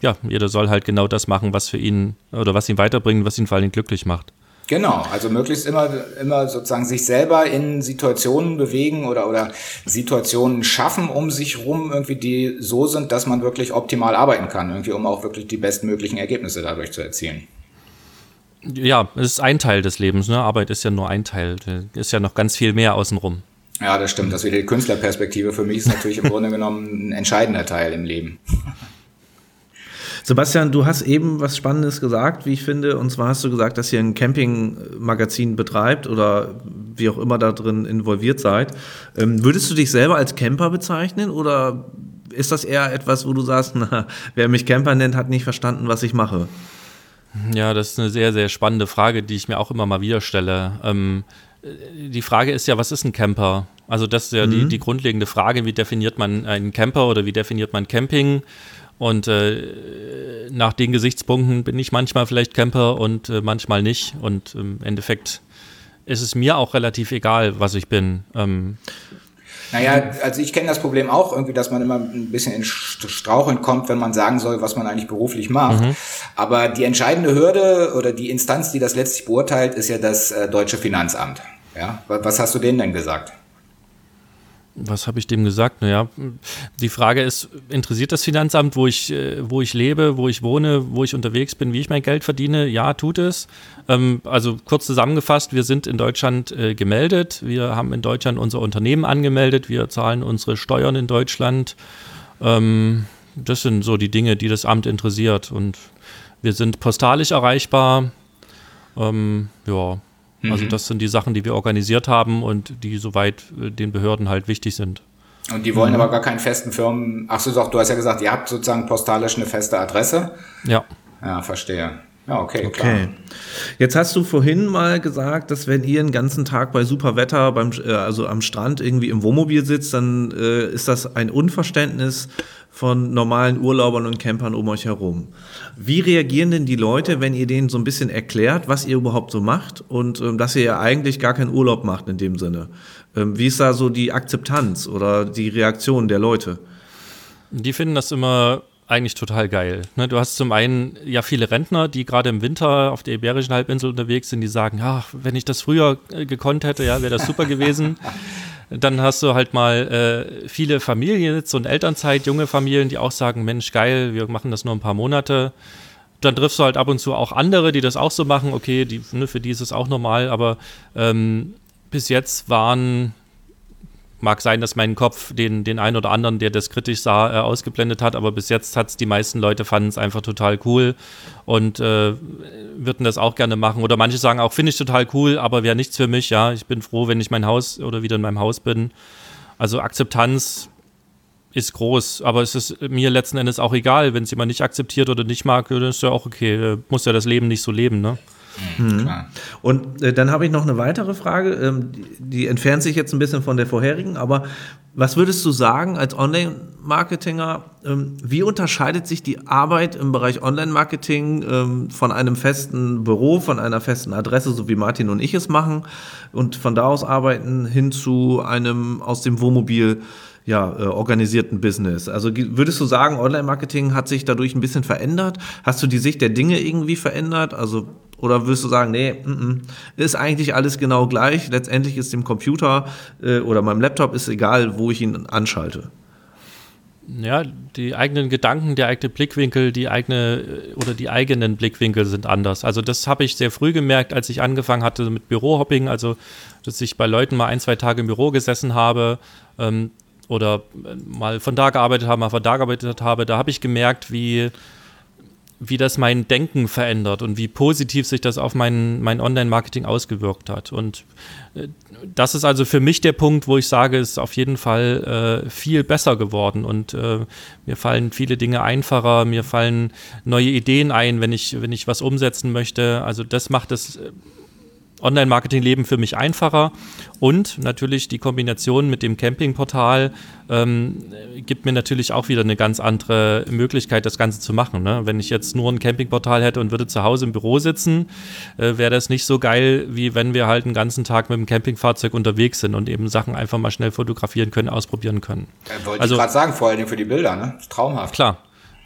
ja, jeder soll halt genau das machen, was für ihn oder was ihn weiterbringt, was ihn vor allem glücklich macht. Genau, also möglichst immer, immer sozusagen sich selber in Situationen bewegen oder, oder Situationen schaffen um sich rum, irgendwie, die so sind, dass man wirklich optimal arbeiten kann, irgendwie, um auch wirklich die bestmöglichen Ergebnisse dadurch zu erzielen. Ja, es ist ein Teil des Lebens, ne? Arbeit ist ja nur ein Teil, ist ja noch ganz viel mehr außenrum. Ja, das stimmt. Das wieder die Künstlerperspektive für mich ist natürlich im [LAUGHS] Grunde genommen ein entscheidender Teil im Leben. Sebastian, du hast eben was Spannendes gesagt, wie ich finde. Und zwar hast du gesagt, dass ihr ein Campingmagazin betreibt oder wie auch immer da drin involviert seid. Ähm, würdest du dich selber als Camper bezeichnen oder ist das eher etwas, wo du sagst, [LAUGHS] na, wer mich Camper nennt, hat nicht verstanden, was ich mache? Ja, das ist eine sehr, sehr spannende Frage, die ich mir auch immer mal wieder stelle. Ähm, die Frage ist ja, was ist ein Camper? Also das ist ja mhm. die, die grundlegende Frage, wie definiert man einen Camper oder wie definiert man Camping? Und äh, nach den Gesichtspunkten bin ich manchmal vielleicht Camper und äh, manchmal nicht. Und im Endeffekt ist es mir auch relativ egal, was ich bin. Ähm, naja, also ich kenne das Problem auch irgendwie, dass man immer ein bisschen in Straucheln kommt, wenn man sagen soll, was man eigentlich beruflich macht. Mhm. Aber die entscheidende Hürde oder die Instanz, die das letztlich beurteilt, ist ja das äh, deutsche Finanzamt. Ja, was hast du denen denn gesagt? Was habe ich dem gesagt? Naja, die Frage ist, interessiert das Finanzamt, wo ich, äh, wo ich lebe, wo ich wohne, wo ich unterwegs bin, wie ich mein Geld verdiene? Ja, tut es. Ähm, also kurz zusammengefasst, wir sind in Deutschland äh, gemeldet, wir haben in Deutschland unser Unternehmen angemeldet, wir zahlen unsere Steuern in Deutschland. Ähm, das sind so die Dinge, die das Amt interessiert. Und wir sind postalisch erreichbar. Ähm, ja, also mhm. das sind die Sachen, die wir organisiert haben und die soweit äh, den Behörden halt wichtig sind. Und die wollen mhm. aber gar keinen festen Firmen. Ach so, doch, du hast ja gesagt, ihr habt sozusagen postalisch eine feste Adresse. Ja. Ja, verstehe. Ja, okay, okay. Klar. Jetzt hast du vorhin mal gesagt, dass wenn ihr den ganzen Tag bei super Wetter, beim, äh, also am Strand irgendwie im Wohnmobil sitzt, dann äh, ist das ein Unverständnis von normalen Urlaubern und Campern um euch herum. Wie reagieren denn die Leute, wenn ihr denen so ein bisschen erklärt, was ihr überhaupt so macht und ähm, dass ihr ja eigentlich gar keinen Urlaub macht in dem Sinne? Ähm, wie ist da so die Akzeptanz oder die Reaktion der Leute? Die finden das immer eigentlich total geil. Ne, du hast zum einen ja viele Rentner, die gerade im Winter auf der Iberischen Halbinsel unterwegs sind, die sagen, ja, wenn ich das früher äh, gekonnt hätte, ja, wäre das super gewesen. [LAUGHS] Dann hast du halt mal äh, viele Familien jetzt und Elternzeit, junge Familien, die auch sagen, Mensch, geil, wir machen das nur ein paar Monate. Dann triffst du halt ab und zu auch andere, die das auch so machen. Okay, die, ne, für die ist es auch normal, aber ähm, bis jetzt waren Mag sein, dass mein Kopf den, den einen oder anderen, der das kritisch sah, äh, ausgeblendet hat, aber bis jetzt hat es die meisten Leute fanden es einfach total cool und äh, würden das auch gerne machen. Oder manche sagen auch, finde ich total cool, aber wäre nichts für mich. Ja, ich bin froh, wenn ich mein Haus oder wieder in meinem Haus bin. Also Akzeptanz ist groß, aber es ist mir letzten Endes auch egal, wenn es jemand nicht akzeptiert oder nicht mag, dann ist ja auch okay. Äh, muss ja das Leben nicht so leben, ne? Mhm. Und äh, dann habe ich noch eine weitere Frage, ähm, die, die, entfernt sich jetzt ein bisschen von der vorherigen, aber was würdest du sagen als Online-Marketinger, ähm, wie unterscheidet sich die Arbeit im Bereich Online-Marketing ähm, von einem festen Büro, von einer festen Adresse, so wie Martin und ich es machen, und von da aus arbeiten hin zu einem aus dem Wohnmobil ja, äh, organisierten Business. Also würdest du sagen, Online-Marketing hat sich dadurch ein bisschen verändert? Hast du die Sicht der Dinge irgendwie verändert? Also oder würdest du sagen, nee, m -m, ist eigentlich alles genau gleich. Letztendlich ist dem Computer äh, oder meinem Laptop ist egal, wo ich ihn anschalte. Ja, die eigenen Gedanken, der eigene Blickwinkel, die eigene äh, oder die eigenen Blickwinkel sind anders. Also das habe ich sehr früh gemerkt, als ich angefangen hatte mit Bürohopping, also dass ich bei Leuten mal ein, zwei Tage im Büro gesessen habe ähm, oder äh, mal von da gearbeitet habe, mal von da gearbeitet habe. Da habe ich gemerkt, wie wie das mein Denken verändert und wie positiv sich das auf mein, mein Online-Marketing ausgewirkt hat. Und äh, das ist also für mich der Punkt, wo ich sage, es ist auf jeden Fall äh, viel besser geworden und äh, mir fallen viele Dinge einfacher, mir fallen neue Ideen ein, wenn ich, wenn ich was umsetzen möchte. Also das macht es äh, Online-Marketing-Leben für mich einfacher und natürlich die Kombination mit dem Campingportal ähm, gibt mir natürlich auch wieder eine ganz andere Möglichkeit, das Ganze zu machen. Ne? Wenn ich jetzt nur ein Campingportal hätte und würde zu Hause im Büro sitzen, äh, wäre das nicht so geil, wie wenn wir halt einen ganzen Tag mit dem Campingfahrzeug unterwegs sind und eben Sachen einfach mal schnell fotografieren können, ausprobieren können. Ja, wollte also, ich gerade sagen, vor allem für die Bilder, ne? Traumhaft. Klar,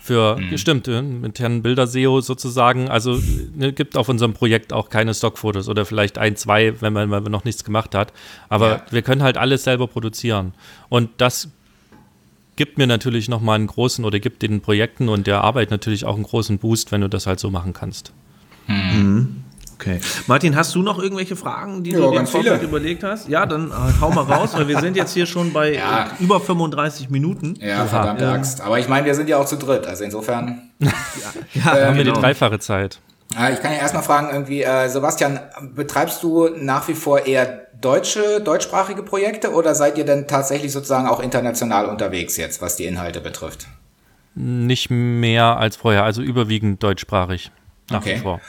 für, mhm. stimmt, mit Herrn Bilder-SEO sozusagen. Also ne, gibt auf unserem Projekt auch keine Stockfotos oder vielleicht ein, zwei, wenn man, wenn man noch nichts gemacht hat. Aber ja. wir können halt alles selber produzieren. Und das gibt mir natürlich nochmal einen großen oder gibt den Projekten und der Arbeit natürlich auch einen großen Boost, wenn du das halt so machen kannst. Mhm. Okay. Martin, hast du noch irgendwelche Fragen, die ja, du dir im überlegt hast? Ja, dann äh, hau mal raus, weil wir sind jetzt hier schon bei ja. äh, über 35 Minuten. Ja, verdammte ähm, Axt. Aber ich meine, wir sind ja auch zu dritt, also insofern. ja, [LAUGHS] ja ähm, haben wir die dreifache Zeit. Ich kann ja erstmal fragen, irgendwie, äh, Sebastian, betreibst du nach wie vor eher deutsche, deutschsprachige Projekte oder seid ihr denn tatsächlich sozusagen auch international unterwegs jetzt, was die Inhalte betrifft? Nicht mehr als vorher, also überwiegend deutschsprachig. Nach okay. wie vor.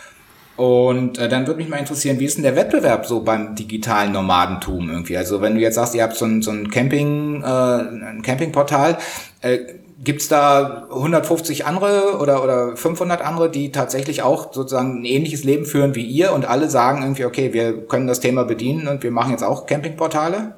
Und äh, dann würde mich mal interessieren, wie ist denn der Wettbewerb so beim digitalen Nomadentum irgendwie? Also wenn du jetzt sagst, ihr habt so ein, so ein Camping, äh, ein Campingportal, äh, gibt's da 150 andere oder, oder 500 andere, die tatsächlich auch sozusagen ein ähnliches Leben führen wie ihr und alle sagen irgendwie, okay, wir können das Thema bedienen und wir machen jetzt auch Campingportale?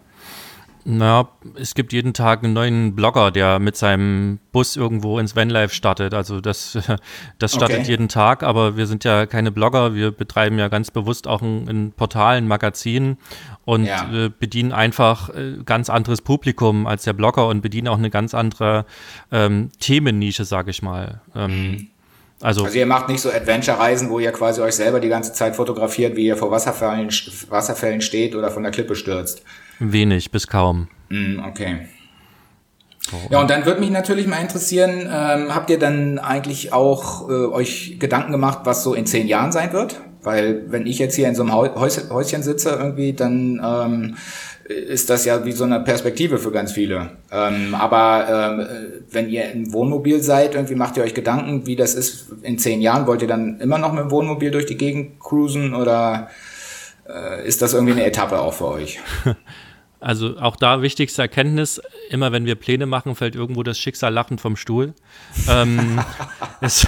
Na, es gibt jeden Tag einen neuen Blogger, der mit seinem Bus irgendwo ins Vanlife startet. Also das, [LAUGHS] das startet okay. jeden Tag, aber wir sind ja keine Blogger. Wir betreiben ja ganz bewusst auch ein, ein Portal, ein Magazin und ja. äh, bedienen einfach äh, ganz anderes Publikum als der Blogger und bedienen auch eine ganz andere ähm, Themennische, sage ich mal. Ähm, mhm. Also, also ihr macht nicht so Adventure-Reisen, wo ihr quasi euch selber die ganze Zeit fotografiert, wie ihr vor Wasserfällen, Wasserfällen steht oder von der Klippe stürzt. Wenig bis kaum. Mm, okay. Ja, und dann würde mich natürlich mal interessieren, ähm, habt ihr dann eigentlich auch äh, euch Gedanken gemacht, was so in zehn Jahren sein wird? Weil wenn ich jetzt hier in so einem Häus Häuschen sitze irgendwie, dann ähm, ist das ja wie so eine Perspektive für ganz viele. Ähm, aber ähm, wenn ihr im Wohnmobil seid, irgendwie macht ihr euch Gedanken, wie das ist in zehn Jahren. Wollt ihr dann immer noch mit dem Wohnmobil durch die Gegend cruisen oder äh, ist das irgendwie eine Etappe auch für euch? [LAUGHS] Also auch da wichtigste Erkenntnis, immer wenn wir Pläne machen, fällt irgendwo das Schicksal lachend vom Stuhl. ähm, [LAUGHS] es,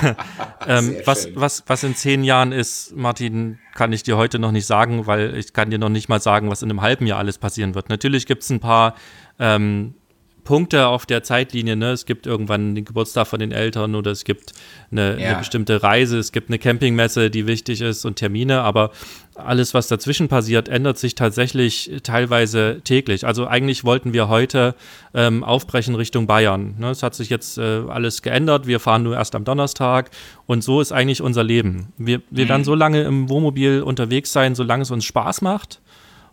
ähm, was, was, was in zehn Jahren ist, Martin, kann ich dir heute noch nicht sagen, weil ich kann dir noch nicht mal sagen, was in einem halben Jahr alles passieren wird. Natürlich gibt es ein paar ähm, Punkte auf der Zeitlinie. Ne? Es gibt irgendwann den Geburtstag von den Eltern oder es gibt eine, ja. eine, bestimmte Reise, es gibt eine Campingmesse, die wichtig ist und Termine. Aber alles, was dazwischen passiert, ändert sich tatsächlich teilweise täglich. Also eigentlich wollten wir heute ähm, aufbrechen Richtung Bayern. Ne? Es hat sich jetzt äh, alles geändert. Wir fahren nur erst am Donnerstag und so ist eigentlich unser Leben. Wir, wir mhm. werden so lange im Wohnmobil unterwegs sein, solange es uns Spaß macht.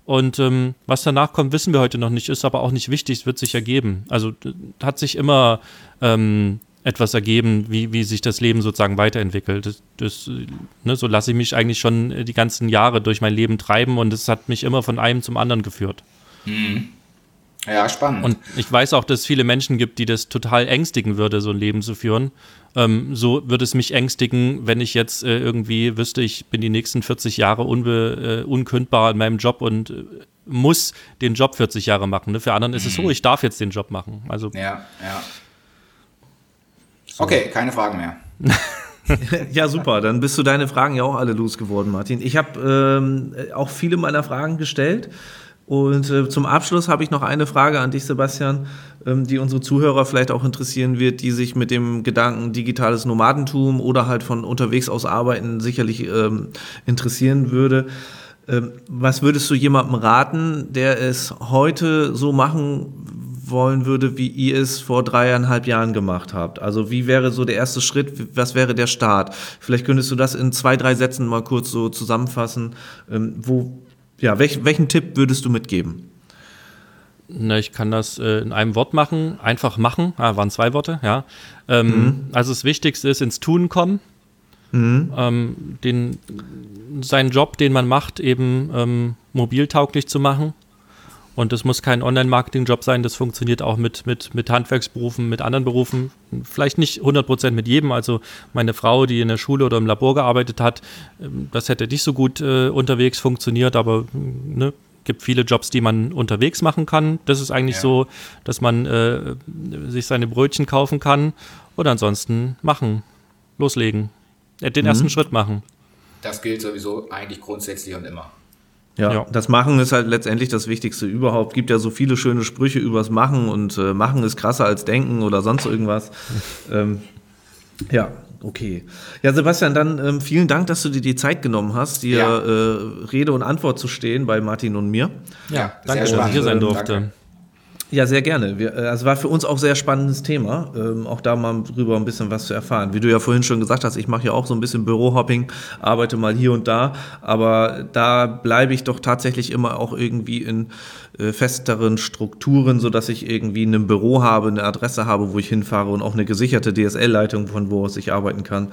Und ähm, was danach kommt, wissen wir heute noch nicht, ist aber auch nicht wichtig, es wird sich ergeben. Also hat sich immer ähm, etwas ergeben, wie, wie sich das Leben sozusagen weiterentwickelt. Das, das, ne, so lasse ich mich eigentlich schon die ganzen Jahre durch mein Leben treiben und es hat mich immer von einem zum anderen geführt. Mhm. Ja, spannend. Und ich weiß auch, dass es viele Menschen gibt, die das total ängstigen würde, so ein Leben zu führen. Ähm, so würde es mich ängstigen, wenn ich jetzt äh, irgendwie wüsste, ich bin die nächsten 40 Jahre unbe, äh, unkündbar in meinem Job und äh, muss den Job 40 Jahre machen. Ne? Für anderen ist es so, mhm. ich darf jetzt den Job machen. Also, ja, ja. So. Okay, keine Fragen mehr. [LAUGHS] ja, super. Dann bist du deine Fragen ja auch alle losgeworden, Martin. Ich habe ähm, auch viele meiner Fragen gestellt. Und äh, zum Abschluss habe ich noch eine Frage an dich, Sebastian, ähm, die unsere Zuhörer vielleicht auch interessieren wird, die sich mit dem Gedanken digitales Nomadentum oder halt von unterwegs aus arbeiten sicherlich ähm, interessieren würde. Ähm, was würdest du jemandem raten, der es heute so machen wollen würde, wie ihr es vor dreieinhalb Jahren gemacht habt? Also wie wäre so der erste Schritt? Was wäre der Start? Vielleicht könntest du das in zwei, drei Sätzen mal kurz so zusammenfassen. Ähm, wo, ja, welch, welchen Tipp würdest du mitgeben? Na, ich kann das äh, in einem Wort machen. Einfach machen. Ah, waren zwei Worte, ja. Ähm, mhm. Also das Wichtigste ist ins Tun kommen. mhm. ähm, den, seinen Job, den man macht, eben ähm, mobiltauglich zu machen. Und das muss kein Online-Marketing-Job sein, das funktioniert auch mit, mit, mit Handwerksberufen, mit anderen Berufen. Vielleicht nicht 100% mit jedem. Also meine Frau, die in der Schule oder im Labor gearbeitet hat, ähm, das hätte nicht so gut äh, unterwegs funktioniert, aber ne, gibt viele Jobs, die man unterwegs machen kann. Das ist eigentlich ja. so, dass man äh, sich seine Brötchen kaufen kann oder ansonsten machen, loslegen, äh, den mhm. ersten Schritt machen. Das gilt sowieso eigentlich grundsätzlich und immer. Ja, ja, das Machen ist halt letztendlich das Wichtigste überhaupt. Gibt ja so viele schöne Sprüche übers Machen und äh, Machen ist krasser als Denken oder sonst irgendwas. [LAUGHS] ähm, ja, okay. Ja, Sebastian, dann ähm, vielen Dank, dass du dir die Zeit genommen hast, dir ja. äh, Rede und Antwort zu stehen bei Martin und mir. Ja, danke, dass ich hier sein durfte. Danke. Ja, sehr gerne. Wir, äh, also war für uns auch sehr spannendes Thema, ähm, auch da mal drüber ein bisschen was zu erfahren. Wie du ja vorhin schon gesagt hast, ich mache ja auch so ein bisschen Bürohopping, arbeite mal hier und da, aber da bleibe ich doch tatsächlich immer auch irgendwie in äh, festeren Strukturen, so dass ich irgendwie ein Büro habe, eine Adresse habe, wo ich hinfahre und auch eine gesicherte DSL-Leitung, von wo aus ich arbeiten kann.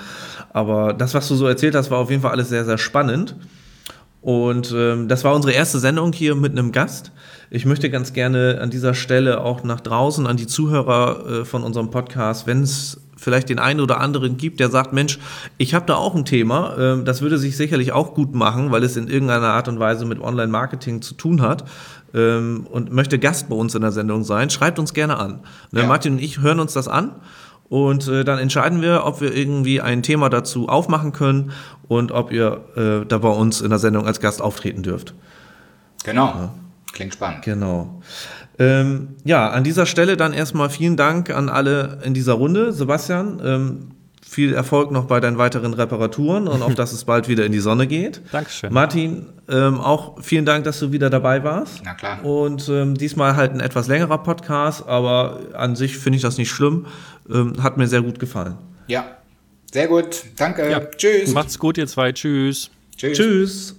Aber das, was du so erzählt hast, war auf jeden Fall alles sehr, sehr spannend. Und ähm, das war unsere erste Sendung hier mit einem Gast. Ich möchte ganz gerne an dieser Stelle auch nach draußen an die Zuhörer äh, von unserem Podcast, wenn es vielleicht den einen oder anderen gibt, der sagt, Mensch, ich habe da auch ein Thema, äh, das würde sich sicherlich auch gut machen, weil es in irgendeiner Art und Weise mit Online-Marketing zu tun hat ähm, und möchte Gast bei uns in der Sendung sein, schreibt uns gerne an. Ne, ja. Martin und ich hören uns das an und äh, dann entscheiden wir, ob wir irgendwie ein Thema dazu aufmachen können und ob ihr äh, da bei uns in der Sendung als Gast auftreten dürft. Genau. Ja. Klingt spannend. Genau. Ähm, ja, an dieser Stelle dann erstmal vielen Dank an alle in dieser Runde. Sebastian, ähm, viel Erfolg noch bei deinen weiteren Reparaturen und auch, [LAUGHS] dass es bald wieder in die Sonne geht. Dankeschön. Martin, ähm, auch vielen Dank, dass du wieder dabei warst. Na klar. Und ähm, diesmal halt ein etwas längerer Podcast, aber an sich finde ich das nicht schlimm. Ähm, hat mir sehr gut gefallen. Ja, sehr gut. Danke. Ja. Tschüss. Macht's gut, ihr zwei. Tschüss. Tschüss. Tschüss.